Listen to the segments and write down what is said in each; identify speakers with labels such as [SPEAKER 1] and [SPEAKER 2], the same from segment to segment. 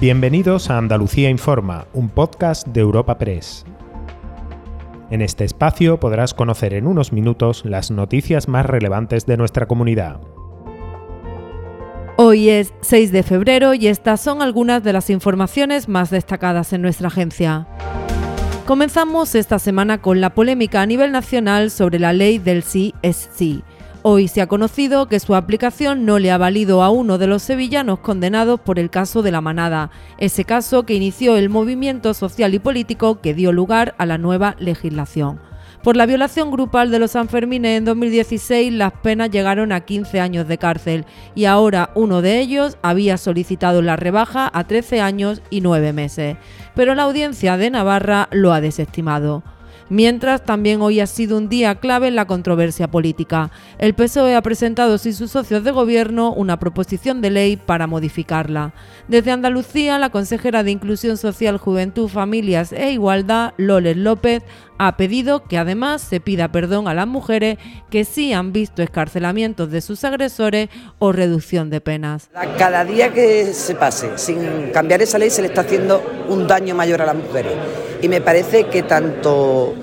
[SPEAKER 1] Bienvenidos a Andalucía Informa, un podcast de Europa Press. En este espacio podrás conocer en unos minutos las noticias más relevantes de nuestra comunidad.
[SPEAKER 2] Hoy es 6 de febrero y estas son algunas de las informaciones más destacadas en nuestra agencia. Comenzamos esta semana con la polémica a nivel nacional sobre la ley del sí es sí Hoy se ha conocido que su aplicación no le ha valido a uno de los sevillanos condenados por el caso de la manada, ese caso que inició el movimiento social y político que dio lugar a la nueva legislación. Por la violación grupal de los Sanfermines en 2016 las penas llegaron a 15 años de cárcel y ahora uno de ellos había solicitado la rebaja a 13 años y 9 meses, pero la audiencia de Navarra lo ha desestimado. Mientras, también hoy ha sido un día clave en la controversia política. El PSOE ha presentado sin sus socios de gobierno una proposición de ley para modificarla. Desde Andalucía, la consejera de Inclusión Social, Juventud, Familias e Igualdad, Loles López, ha pedido que además se pida perdón a las mujeres que sí han visto escarcelamientos de sus agresores o reducción de penas.
[SPEAKER 3] Cada día que se pase sin cambiar esa ley se le está haciendo un daño mayor a las mujeres y me parece que tanto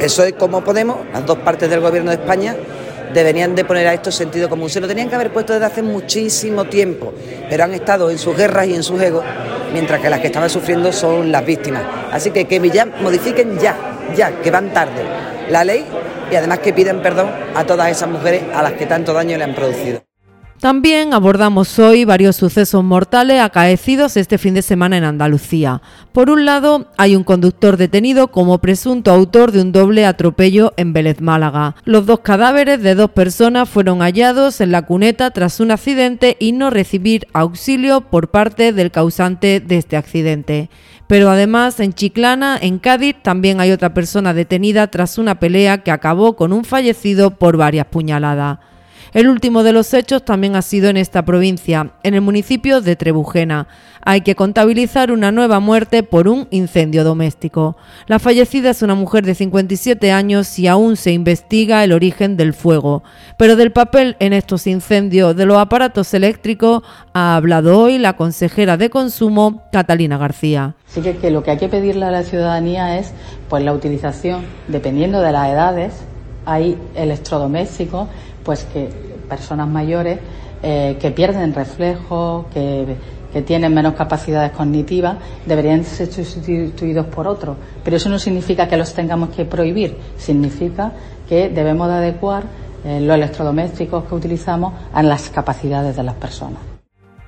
[SPEAKER 3] eso es como Podemos, las dos partes del gobierno de España, deberían de poner a esto sentido común. Se lo tenían que haber puesto desde hace muchísimo tiempo, pero han estado en sus guerras y en sus egos, mientras que las que estaban sufriendo son las víctimas. Así que que modifiquen ya, ya, que van tarde, la ley y además que piden perdón a todas esas mujeres a las que tanto daño le han producido.
[SPEAKER 2] También abordamos hoy varios sucesos mortales acaecidos este fin de semana en Andalucía. Por un lado, hay un conductor detenido como presunto autor de un doble atropello en Vélez Málaga. Los dos cadáveres de dos personas fueron hallados en la cuneta tras un accidente y no recibir auxilio por parte del causante de este accidente. Pero además, en Chiclana, en Cádiz, también hay otra persona detenida tras una pelea que acabó con un fallecido por varias puñaladas. El último de los hechos también ha sido en esta provincia, en el municipio de Trebujena. Hay que contabilizar una nueva muerte por un incendio doméstico. La fallecida es una mujer de 57 años y aún se investiga el origen del fuego. Pero del papel en estos incendios de los aparatos eléctricos ha hablado hoy la consejera de Consumo, Catalina García.
[SPEAKER 4] Así que, que lo que hay que pedirle a la ciudadanía es pues la utilización, dependiendo de las edades, hay electrodomésticos pues que personas mayores eh, que pierden reflejo, que, que, tienen menos capacidades cognitivas, deberían ser sustituidos por otros. Pero eso no significa que los tengamos que prohibir, significa que debemos de adecuar eh, los electrodomésticos que utilizamos a las capacidades de las personas.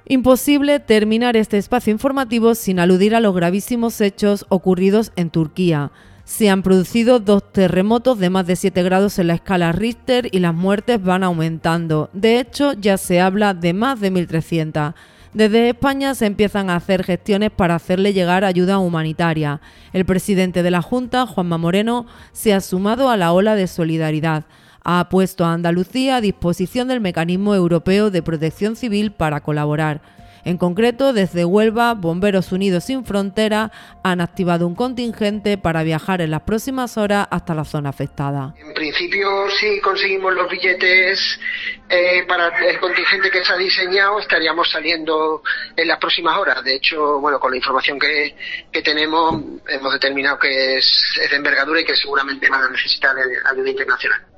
[SPEAKER 2] Imposible terminar este espacio informativo sin aludir a los gravísimos hechos ocurridos en Turquía se han producido dos terremotos de más de 7 grados en la escala Richter y las muertes van aumentando. De hecho, ya se habla de más de 1.300. Desde España se empiezan a hacer gestiones para hacerle llegar ayuda humanitaria. El presidente de la Junta, Juanma Moreno, se ha sumado a la ola de solidaridad. Ha puesto a Andalucía a disposición del Mecanismo Europeo de Protección Civil para colaborar. En concreto, desde Huelva, Bomberos Unidos sin Frontera han activado un contingente para viajar en las próximas horas hasta la zona afectada.
[SPEAKER 5] En principio, si conseguimos los billetes eh, para el contingente que se ha diseñado, estaríamos saliendo en las próximas horas. De hecho, bueno, con la información que, tenemos, hemos determinado que es, es de envergadura y que seguramente van a necesitar ayuda internacional.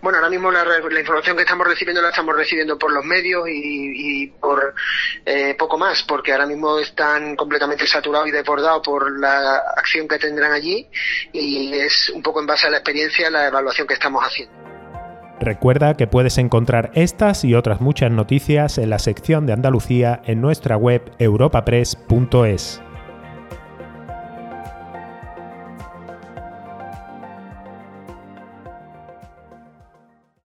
[SPEAKER 5] Bueno, ahora mismo la, información que estamos recibiendo la estamos recibiendo por los medios y, por eh, poco más, porque ahora mismo están completamente saturados y desbordados por la acción que tendrán allí y es un poco en base a la experiencia la evaluación que estamos haciendo.
[SPEAKER 1] Recuerda que puedes encontrar estas y otras muchas noticias en la sección de Andalucía en nuestra web europapress.es.